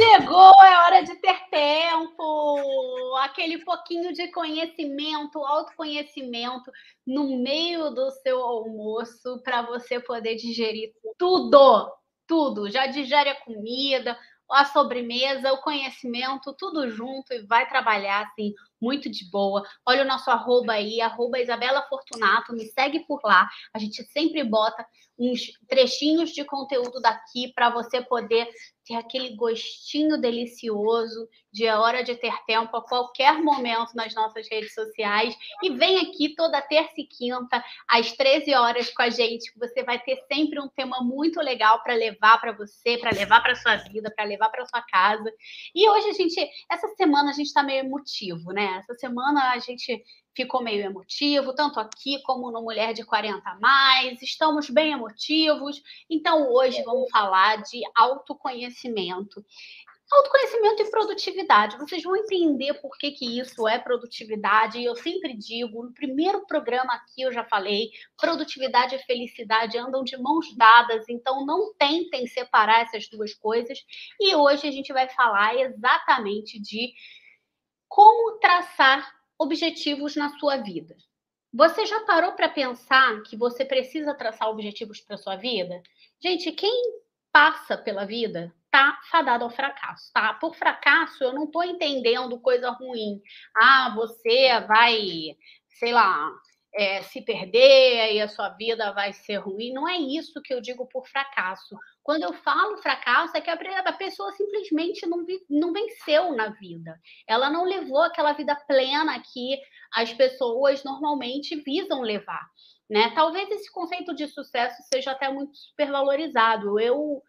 Chegou, é hora de ter tempo. Aquele pouquinho de conhecimento, autoconhecimento no meio do seu almoço para você poder digerir tudo, tudo. Já digere a comida, a sobremesa, o conhecimento, tudo junto e vai trabalhar assim muito de boa. Olha o nosso arroba aí, arroba Isabela Fortunato, me segue por lá. A gente sempre bota uns trechinhos de conteúdo daqui para você poder ter aquele gostinho delicioso de a hora de ter tempo a qualquer momento nas nossas redes sociais. E vem aqui toda terça e quinta, às 13 horas com a gente. Você vai ter sempre um tema muito legal para levar para você, para levar para sua vida, para levar para sua casa. E hoje a gente, essa semana a gente está meio emotivo, né? Essa semana a gente ficou meio emotivo, tanto aqui como no Mulher de 40 a mais, estamos bem emotivos. Então hoje vamos falar de autoconhecimento. Autoconhecimento e produtividade. Vocês vão entender por que, que isso é produtividade. E eu sempre digo, no primeiro programa aqui eu já falei, produtividade e felicidade andam de mãos dadas, então não tentem separar essas duas coisas. E hoje a gente vai falar exatamente de como traçar objetivos na sua vida. Você já parou para pensar que você precisa traçar objetivos para sua vida? Gente, quem passa pela vida tá fadado ao fracasso, tá? Por fracasso, eu não estou entendendo coisa ruim. Ah, você vai, sei lá, é, se perder e a sua vida vai ser ruim. Não é isso que eu digo por fracasso. Quando eu falo fracasso, é que a pessoa simplesmente não, não venceu na vida. Ela não levou aquela vida plena que as pessoas normalmente visam levar. Né? Talvez esse conceito de sucesso seja até muito supervalorizado. Eu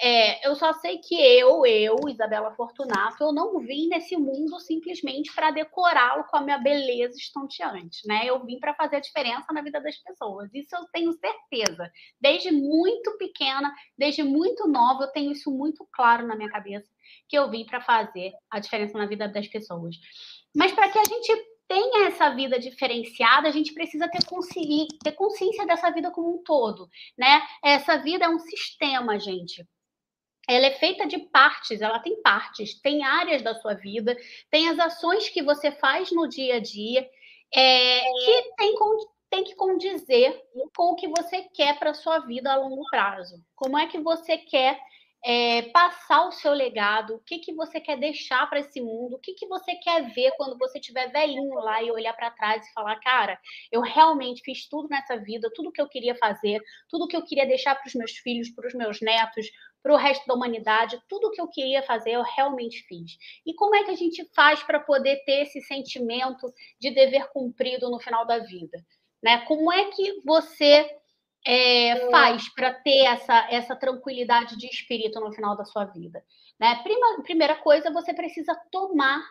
é, eu só sei que eu, eu, Isabela Fortunato, eu não vim nesse mundo simplesmente para decorá-lo com a minha beleza estonteante, né? Eu vim para fazer a diferença na vida das pessoas. Isso eu tenho certeza. Desde muito pequena, desde muito nova, eu tenho isso muito claro na minha cabeça que eu vim para fazer a diferença na vida das pessoas. Mas para que a gente tenha essa vida diferenciada, a gente precisa ter, consci... ter consciência dessa vida como um todo, né? Essa vida é um sistema, gente ela é feita de partes, ela tem partes, tem áreas da sua vida, tem as ações que você faz no dia a dia, é, que tem, tem que condizer com o que você quer para a sua vida a longo prazo. Como é que você quer é, passar o seu legado, o que, que você quer deixar para esse mundo, o que, que você quer ver quando você estiver velhinho lá e olhar para trás e falar, cara, eu realmente fiz tudo nessa vida, tudo que eu queria fazer, tudo que eu queria deixar para os meus filhos, para os meus netos, para o resto da humanidade, tudo que eu queria fazer eu realmente fiz. E como é que a gente faz para poder ter esse sentimento de dever cumprido no final da vida? Né? Como é que você é, faz para ter essa, essa tranquilidade de espírito no final da sua vida? Né? Prima, primeira coisa, você precisa tomar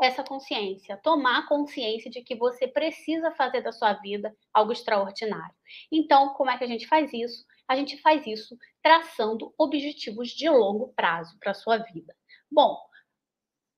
essa consciência, tomar consciência de que você precisa fazer da sua vida algo extraordinário. Então, como é que a gente faz isso? A gente faz isso traçando objetivos de longo prazo para a sua vida. Bom,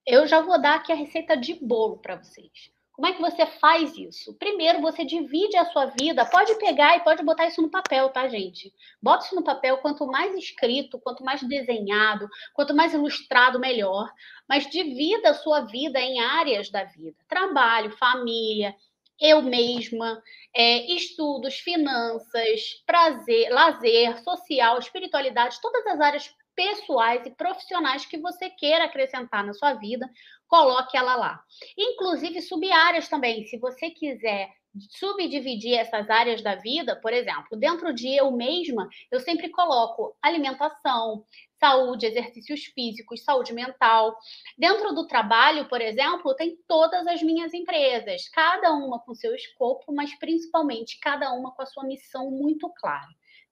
eu já vou dar aqui a receita de bolo para vocês. Como é que você faz isso? Primeiro, você divide a sua vida. Pode pegar e pode botar isso no papel, tá, gente? Bota isso no papel. Quanto mais escrito, quanto mais desenhado, quanto mais ilustrado, melhor. Mas divida a sua vida em áreas da vida: trabalho, família, eu mesma, é, estudos, finanças, prazer, lazer, social, espiritualidade, todas as áreas pessoais e profissionais que você queira acrescentar na sua vida, coloque ela lá. Inclusive sub-áreas também, se você quiser subdividir essas áreas da vida, por exemplo, dentro de eu mesma, eu sempre coloco alimentação, saúde, exercícios físicos, saúde mental. Dentro do trabalho, por exemplo, tem todas as minhas empresas, cada uma com seu escopo, mas principalmente cada uma com a sua missão muito clara,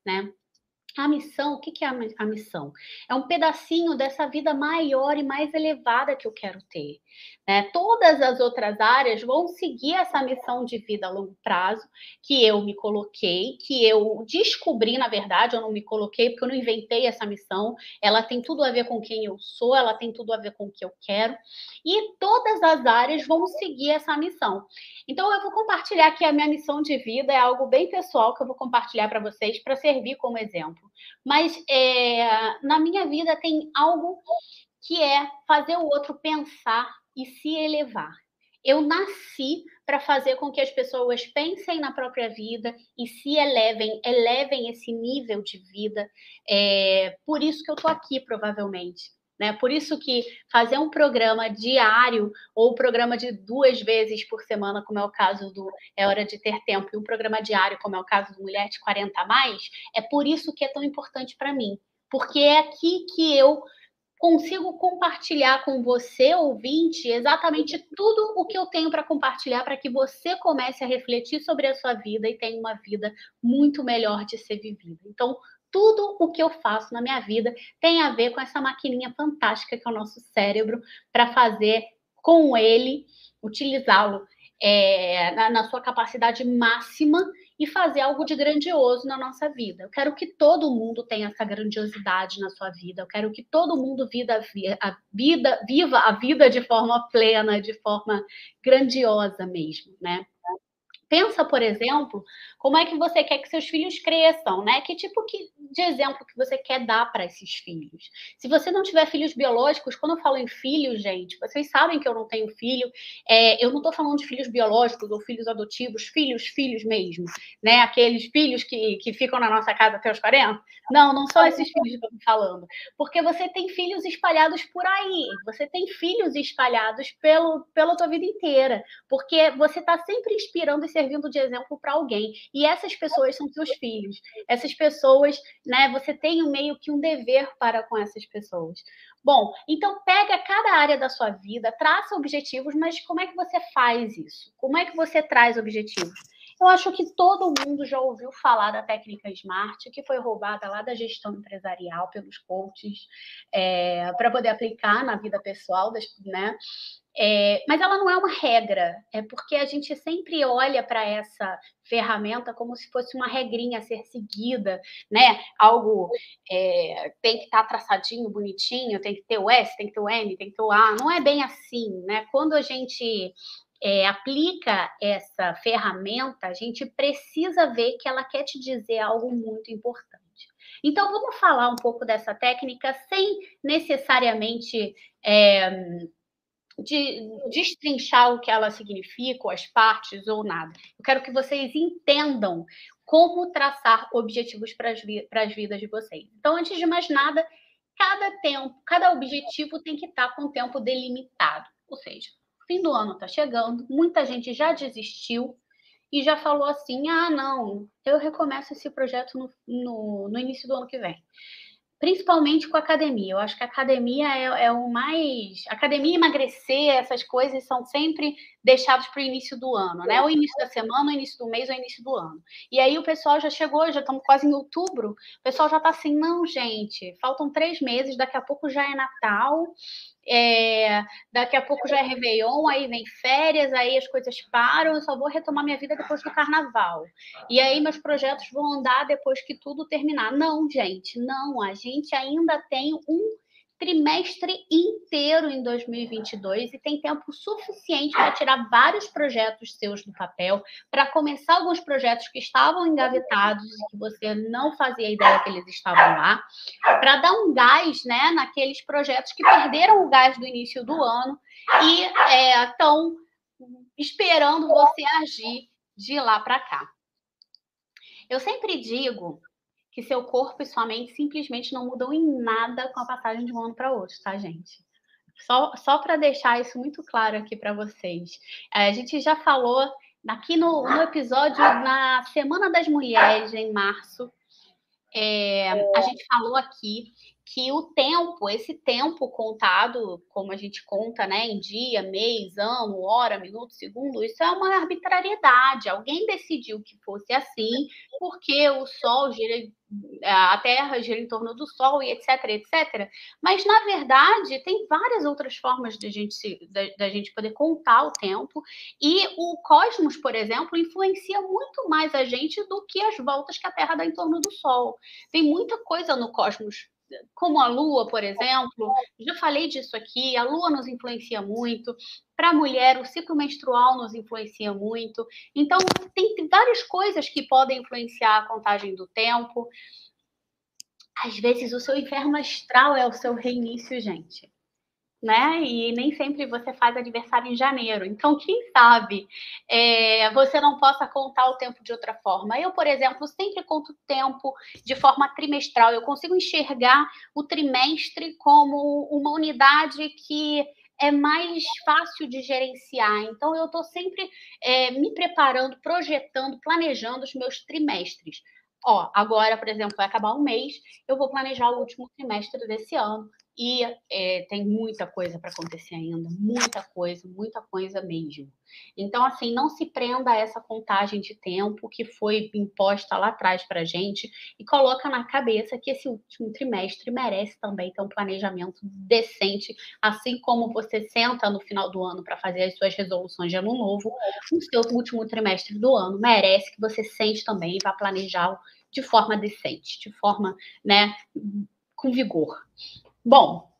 né? A missão, o que é a missão? É um pedacinho dessa vida maior e mais elevada que eu quero ter. Né? Todas as outras áreas vão seguir essa missão de vida a longo prazo que eu me coloquei, que eu descobri, na verdade, eu não me coloquei porque eu não inventei essa missão. Ela tem tudo a ver com quem eu sou, ela tem tudo a ver com o que eu quero. E todas as áreas vão seguir essa missão. Então, eu vou compartilhar aqui a minha missão de vida, é algo bem pessoal que eu vou compartilhar para vocês para servir como exemplo. Mas é, na minha vida tem algo que é fazer o outro pensar e se elevar. Eu nasci para fazer com que as pessoas pensem na própria vida e se elevem, elevem esse nível de vida. É por isso que eu estou aqui, provavelmente. Né? Por isso que fazer um programa diário ou um programa de duas vezes por semana, como é o caso do É Hora de Ter Tempo, e um programa diário, como é o caso do Mulher de 40 a Mais, é por isso que é tão importante para mim. Porque é aqui que eu consigo compartilhar com você, ouvinte, exatamente tudo o que eu tenho para compartilhar para que você comece a refletir sobre a sua vida e tenha uma vida muito melhor de ser vivida. Então, tudo o que eu faço na minha vida tem a ver com essa maquininha fantástica que é o nosso cérebro para fazer com ele, utilizá-lo é, na, na sua capacidade máxima e fazer algo de grandioso na nossa vida. Eu quero que todo mundo tenha essa grandiosidade na sua vida. Eu quero que todo mundo vida a vida, viva a vida de forma plena, de forma grandiosa mesmo, né? Pensa, por exemplo, como é que você quer que seus filhos cresçam, né? Que tipo de exemplo que você quer dar para esses filhos? Se você não tiver filhos biológicos, quando eu falo em filhos, gente, vocês sabem que eu não tenho filho, é, eu não estou falando de filhos biológicos ou filhos adotivos, filhos, filhos mesmo, né? Aqueles filhos que, que ficam na nossa casa até os 40. Não, não são esses filhos que eu estou falando. Porque você tem filhos espalhados por aí, você tem filhos espalhados pelo, pela tua vida inteira, porque você está sempre inspirando e servindo de exemplo para alguém. E essas pessoas são seus filhos. Essas pessoas, né, você tem meio que um dever para com essas pessoas. Bom, então pega cada área da sua vida, traça objetivos, mas como é que você faz isso? Como é que você traz objetivos? Eu acho que todo mundo já ouviu falar da técnica SMART, que foi roubada lá da gestão empresarial pelos coaches, é, para poder aplicar na vida pessoal, das, né? É, mas ela não é uma regra, é porque a gente sempre olha para essa ferramenta como se fosse uma regrinha a ser seguida, né? Algo é, tem que estar tá traçadinho, bonitinho, tem que ter o S, tem que ter o M, tem que ter o A. Não é bem assim, né? Quando a gente é, aplica essa ferramenta, a gente precisa ver que ela quer te dizer algo muito importante. Então, vamos falar um pouco dessa técnica sem necessariamente é, de destrinchar o que ela significa, ou as partes, ou nada. Eu quero que vocês entendam como traçar objetivos para as, vi vidas de vocês. Então, antes de mais nada, cada tempo, cada objetivo tem que estar com tempo delimitado. Ou seja, fim do ano está chegando, muita gente já desistiu e já falou assim: ah, não, eu recomeço esse projeto no, no, no início do ano que vem principalmente com a academia. Eu acho que a academia é, é o mais. Academia emagrecer, essas coisas são sempre deixados para o início do ano, né? O início da semana, o início do mês, ou o início do ano. E aí o pessoal já chegou, já estamos quase em outubro, o pessoal já está assim, não, gente, faltam três meses, daqui a pouco já é Natal, é, daqui a pouco já é Réveillon, aí vem férias, aí as coisas param, eu só vou retomar minha vida depois do carnaval. E aí meus projetos vão andar depois que tudo terminar. Não, gente, não. A gente ainda tem um trimestre inteiro em 2022 e tem tempo suficiente para tirar vários projetos seus do papel, para começar alguns projetos que estavam engavetados e que você não fazia ideia que eles estavam lá, para dar um gás né, naqueles projetos que perderam o gás do início do ano e estão é, esperando você agir de lá para cá. Eu sempre digo que seu corpo e sua mente simplesmente não mudam em nada com a passagem de um ano para outro, tá, gente? Só, só para deixar isso muito claro aqui para vocês. É, a gente já falou aqui no, no, episódio na Semana das Mulheres, em março, é, a gente falou aqui que o tempo, esse tempo contado, como a gente conta, né, em dia, mês, ano, hora, minuto, segundo, isso é uma arbitrariedade. Alguém decidiu que fosse assim, porque o Sol gira, a Terra gira em torno do Sol e etc, etc. Mas na verdade tem várias outras formas de gente da, da gente poder contar o tempo e o cosmos, por exemplo, influencia muito mais a gente do que as voltas que a Terra dá em torno do Sol. Tem muita coisa no cosmos como a Lua, por exemplo, já falei disso aqui, a Lua nos influencia muito, para a mulher, o ciclo menstrual nos influencia muito. Então, tem várias coisas que podem influenciar a contagem do tempo. Às vezes, o seu inferno astral é o seu reinício, gente né? E nem sempre você faz aniversário em janeiro. Então, quem sabe é, você não possa contar o tempo de outra forma. Eu, por exemplo, sempre conto o tempo de forma trimestral. Eu consigo enxergar o trimestre como uma unidade que é mais fácil de gerenciar. Então, eu estou sempre é, me preparando, projetando, planejando os meus trimestres. Ó, agora, por exemplo, vai acabar um mês, eu vou planejar o último trimestre desse ano e é, tem muita coisa para acontecer ainda, muita coisa, muita coisa mesmo. Então, assim, não se prenda a essa contagem de tempo que foi imposta lá atrás para a gente e coloca na cabeça que esse último trimestre merece também ter um planejamento decente, assim como você senta no final do ano para fazer as suas resoluções de ano novo, o seu último trimestre do ano merece que você sente também e vá planejar de forma decente, de forma, né, com vigor. Bom,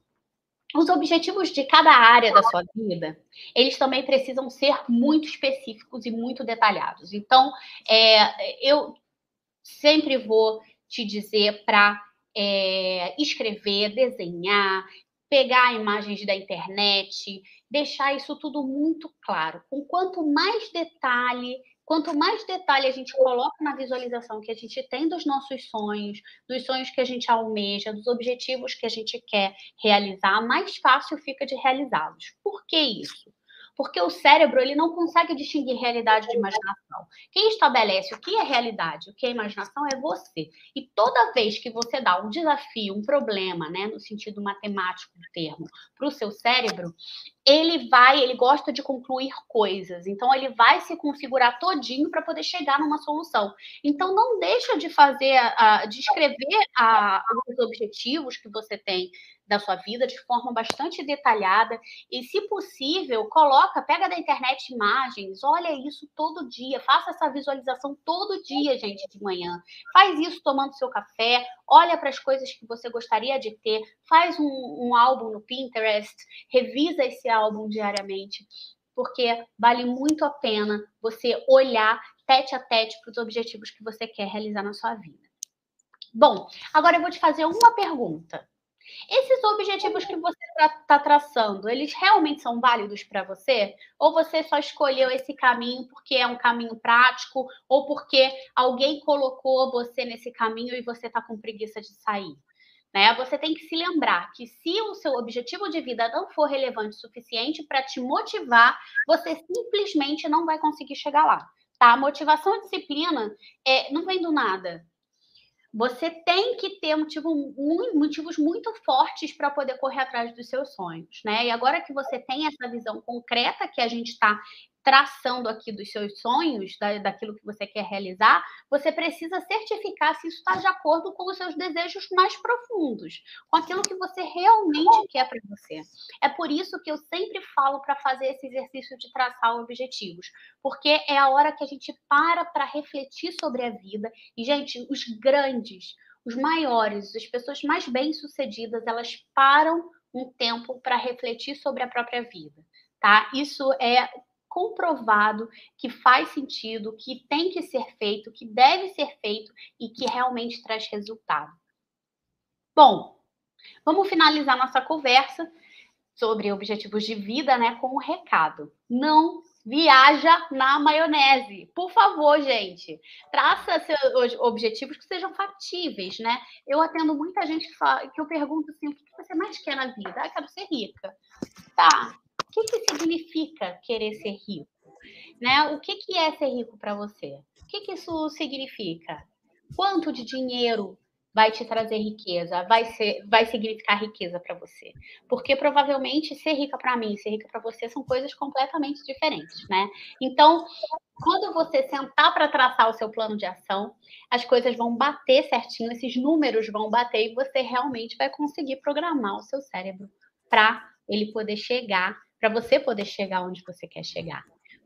os objetivos de cada área da sua vida, eles também precisam ser muito específicos e muito detalhados. Então, é, eu sempre vou te dizer para é, escrever, desenhar, pegar imagens da internet, deixar isso tudo muito claro. Com quanto mais detalhe Quanto mais detalhe a gente coloca na visualização que a gente tem dos nossos sonhos, dos sonhos que a gente almeja, dos objetivos que a gente quer realizar, mais fácil fica de realizá-los. Por que isso? porque o cérebro ele não consegue distinguir realidade de imaginação. Quem estabelece o que é realidade, o que é imaginação é você. E toda vez que você dá um desafio, um problema, né, no sentido matemático do termo, para o seu cérebro, ele vai, ele gosta de concluir coisas. Então ele vai se configurar todinho para poder chegar numa solução. Então não deixa de fazer, de escrever os objetivos que você tem da sua vida de forma bastante detalhada e, se possível, coloca, pega da internet imagens, olha isso todo dia, faça essa visualização todo dia, gente, de manhã. Faz isso tomando seu café, olha para as coisas que você gostaria de ter, faz um, um álbum no Pinterest, revisa esse álbum diariamente, porque vale muito a pena você olhar tete a tete para os objetivos que você quer realizar na sua vida. Bom, agora eu vou te fazer uma pergunta. Esses objetivos que você está traçando, eles realmente são válidos para você? Ou você só escolheu esse caminho porque é um caminho prático, ou porque alguém colocou você nesse caminho e você está com preguiça de sair? Né? Você tem que se lembrar que se o seu objetivo de vida não for relevante o suficiente para te motivar, você simplesmente não vai conseguir chegar lá. Tá? Motivação e disciplina é, não vem do nada você tem que ter motivo, motivos muito fortes para poder correr atrás dos seus sonhos, né? E agora que você tem essa visão concreta que a gente está traçando aqui dos seus sonhos, da, daquilo que você quer realizar, você precisa certificar se isso está de acordo com os seus desejos mais profundos, com aquilo que você realmente quer para você. É por isso que eu sempre falo para fazer esse exercício de traçar objetivos, porque é a hora que a gente para para refletir sobre a vida. E, gente, os grandes, os maiores, as pessoas mais bem-sucedidas, elas param um tempo para refletir sobre a própria vida. Tá? Isso é comprovado que faz sentido, que tem que ser feito, que deve ser feito e que realmente traz resultado. Bom, vamos finalizar nossa conversa sobre objetivos de vida, né, com um recado. Não viaja na maionese. Por favor, gente, traça seus objetivos que sejam factíveis, né? Eu atendo muita gente que, fala, que eu pergunto assim, o que você mais quer na vida? Ah, quero ser rica. Tá, significa querer ser rico? Né? O que, que é ser rico para você? O que, que isso significa? Quanto de dinheiro vai te trazer riqueza, vai ser, vai significar riqueza para você. Porque provavelmente ser rica para mim, ser rica para você são coisas completamente diferentes, né? Então, quando você sentar para traçar o seu plano de ação, as coisas vão bater certinho, esses números vão bater e você realmente vai conseguir programar o seu cérebro para ele poder chegar, para você poder chegar onde você quer chegar.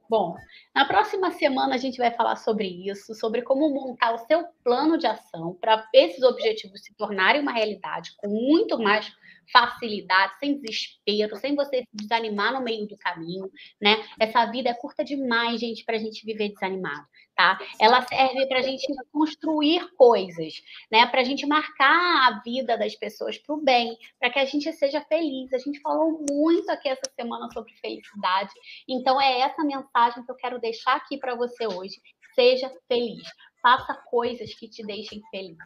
Bom, na próxima semana a gente vai falar sobre isso, sobre como montar o seu plano de ação para esses objetivos se tornarem uma realidade com muito mais facilidade, sem desespero, sem você se desanimar no meio do caminho, né? Essa vida é curta demais, gente, para a gente viver desanimado, tá? Ela serve para a gente construir coisas, né? Para a gente marcar a vida das pessoas para o bem, para que a gente seja feliz. A gente falou muito aqui essa semana sobre felicidade, então é essa mensagem que eu quero deixar aqui para você hoje. Seja feliz, faça coisas que te deixem feliz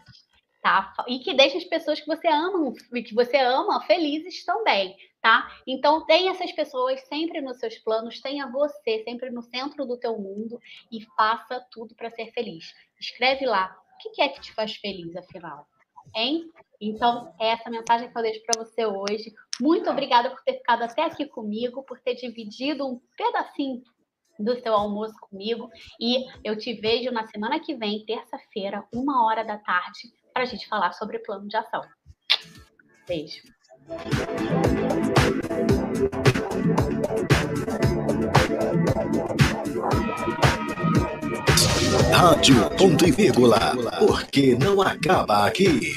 tá? E que deixe as pessoas que você ama, que você ama felizes também, tá? Então tenha essas pessoas sempre nos seus planos, tenha você sempre no centro do teu mundo e faça tudo para ser feliz. Escreve lá, o que é que te faz feliz, afinal? Hein? Então, é essa mensagem que eu deixo para você hoje. Muito obrigada por ter ficado até aqui comigo, por ter dividido um pedacinho do seu almoço comigo. E eu te vejo na semana que vem, terça-feira, uma hora da tarde, para a gente falar sobre plano de ação. Beijo. Rádio Ponto e Vírgula, porque não acaba aqui.